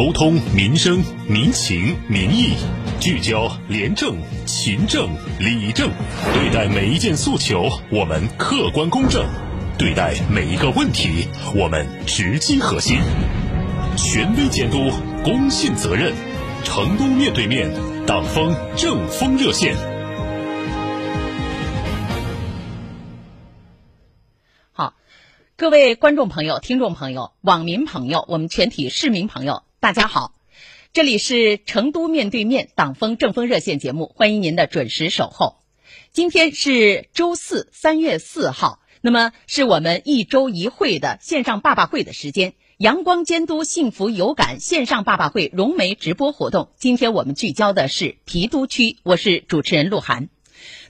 沟通民生民情民意，聚焦廉政勤政理政，对待每一件诉求，我们客观公正；对待每一个问题，我们直击核心。权威监督，公信责任。成都面对面，党风政风热线。好，各位观众朋友、听众朋友、网民朋友，我们全体市民朋友，大家好！这里是成都面对面党风政风热线节目，欢迎您的准时守候。今天是周四，三月四号，那么是我们一周一会的线上爸爸会的时间。阳光监督幸福有感线上爸爸会融媒直播活动，今天我们聚焦的是郫都区，我是主持人鹿晗。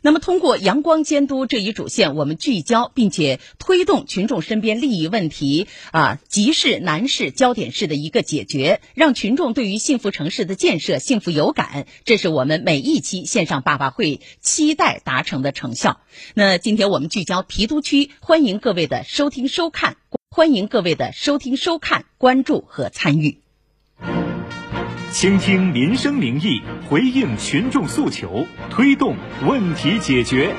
那么，通过阳光监督这一主线，我们聚焦并且推动群众身边利益问题啊急事难事焦点式的一个解决，让群众对于幸福城市的建设幸福有感，这是我们每一期线上爸爸会期待达成的成效。那今天我们聚焦郫都区，欢迎各位的收听收看。欢迎各位的收听、收看、关注和参与。倾听民生民意，回应群众诉求，推动问题解决。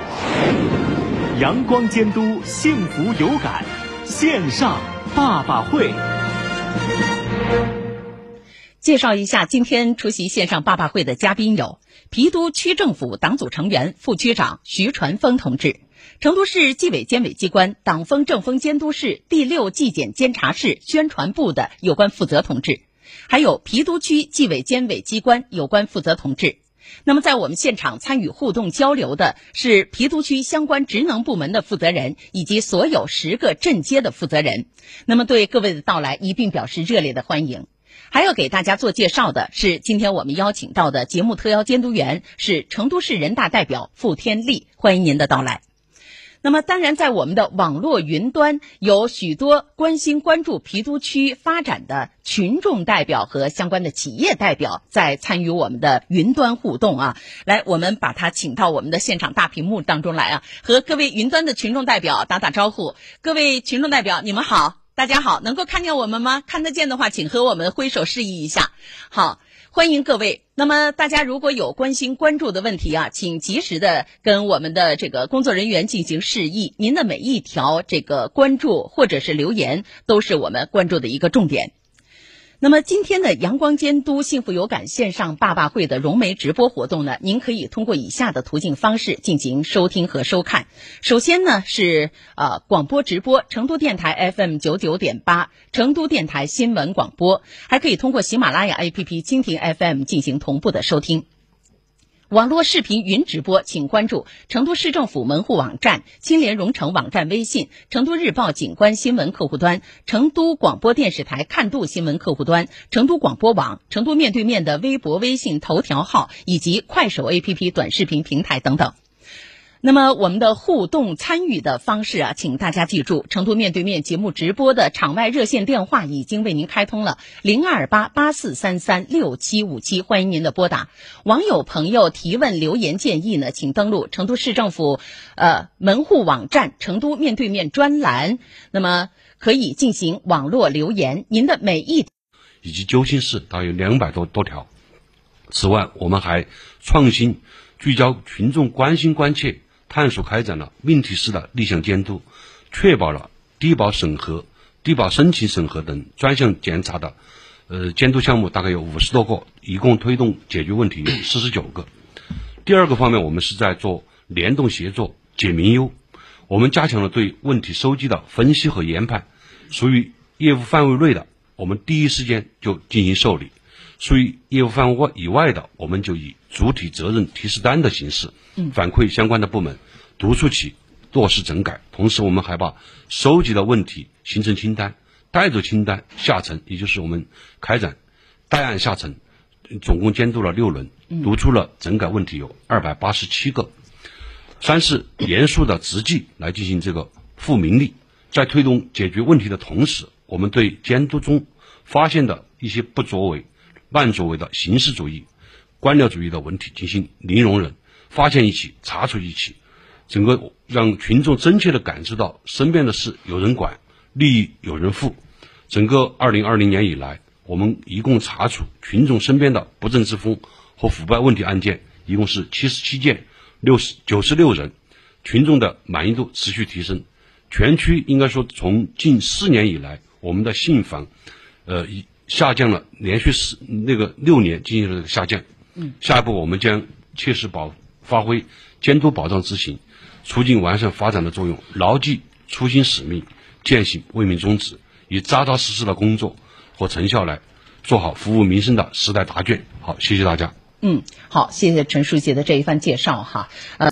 阳光监督，幸福有感，线上爸爸会。介绍一下今天出席线上爸爸会的嘉宾有：郫都区政府党组成员、副区长徐传峰同志。成都市纪委监委机关党风政风监督室第六纪检监察室宣传部的有关负责同志，还有郫都区纪委监委机关有关负责同志。那么，在我们现场参与互动交流的是郫都区相关职能部门的负责人以及所有十个镇街的负责人。那么，对各位的到来一并表示热烈的欢迎。还要给大家做介绍的是，今天我们邀请到的节目特邀监督员是成都市人大代表傅天利，欢迎您的到来。那么，当然，在我们的网络云端，有许多关心关注郫都区发展的群众代表和相关的企业代表在参与我们的云端互动啊。来，我们把他请到我们的现场大屏幕当中来啊，和各位云端的群众代表打打招呼。各位群众代表，你们好，大家好，能够看见我们吗？看得见的话，请和我们挥手示意一下。好。欢迎各位。那么，大家如果有关心、关注的问题啊，请及时的跟我们的这个工作人员进行示意。您的每一条这个关注或者是留言，都是我们关注的一个重点。那么今天的阳光监督幸福有感线上爸爸会的融媒直播活动呢，您可以通过以下的途径方式进行收听和收看。首先呢是呃广播直播，成都电台 FM 九九点八，成都电台新闻广播，还可以通过喜马拉雅 APP、蜻蜓 FM 进行同步的收听。网络视频云直播，请关注成都市政府门户网站、青联蓉城网站微信、成都日报景观新闻客户端、成都广播电视台看度新闻客户端、成都广播网、成都面对面的微博、微信、头条号以及快手 APP 短视频平台等等。那么我们的互动参与的方式啊，请大家记住，成都面对面节目直播的场外热线电话已经为您开通了零二八八四三三六七五七，欢迎您的拨打。网友朋友提问留言建议呢，请登录成都市政府呃门户网站成都面对面专栏，那么可以进行网络留言。您的每一以及揪心事大约两百多多条。此外，我们还创新聚焦群众关心关切。探索开展了命题式的立项监督，确保了低保审核、低保申请审核等专项检查的，呃，监督项目大概有五十多个，一共推动解决问题有四十九个。第二个方面，我们是在做联动协作解民忧，我们加强了对问题收集的分析和研判，属于业务范围内的，我们第一时间就进行受理；属于业务范围以外的，我们就以主体责任提示单的形式。反馈相关的部门，督促其落实整改。同时，我们还把收集的问题形成清单，带着清单下沉，也就是我们开展带案下沉，总共监督了六轮，读出了整改问题有二百八十七个。三是严肃的执纪来进行这个复明利，在推动解决问题的同时，我们对监督中发现的一些不作为、慢作为的形式主义、官僚主义的问题进行零容忍，发现一起查处一起，整个让群众真切的感受到身边的事有人管，利益有人负。整个二零二零年以来，我们一共查处群众身边的不正之风和腐败问题案件，一共是七十七件。六十九十六人，群众的满意度持续提升。全区应该说，从近四年以来，我们的信访，呃，下降了，连续四那个六年进行了下降。嗯，下一步我们将切实保发挥监督保障执行、促进完善发展的作用，牢记初心使命，践行为民宗旨，以扎扎实实的工作和成效来做好服务民生的时代答卷。好，谢谢大家。嗯，好，谢谢陈书记的这一番介绍哈，呃。